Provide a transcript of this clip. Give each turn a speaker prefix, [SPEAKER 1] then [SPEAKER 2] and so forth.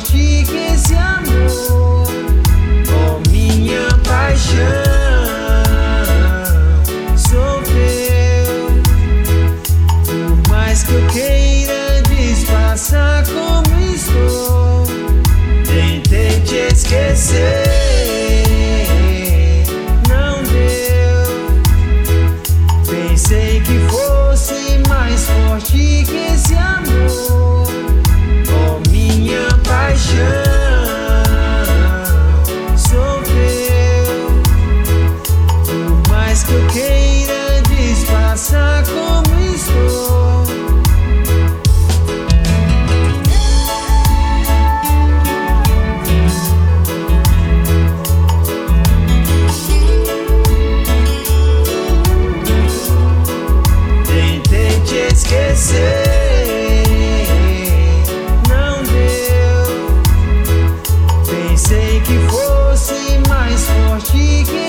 [SPEAKER 1] she can Não deu. Pensei que fosse mais forte que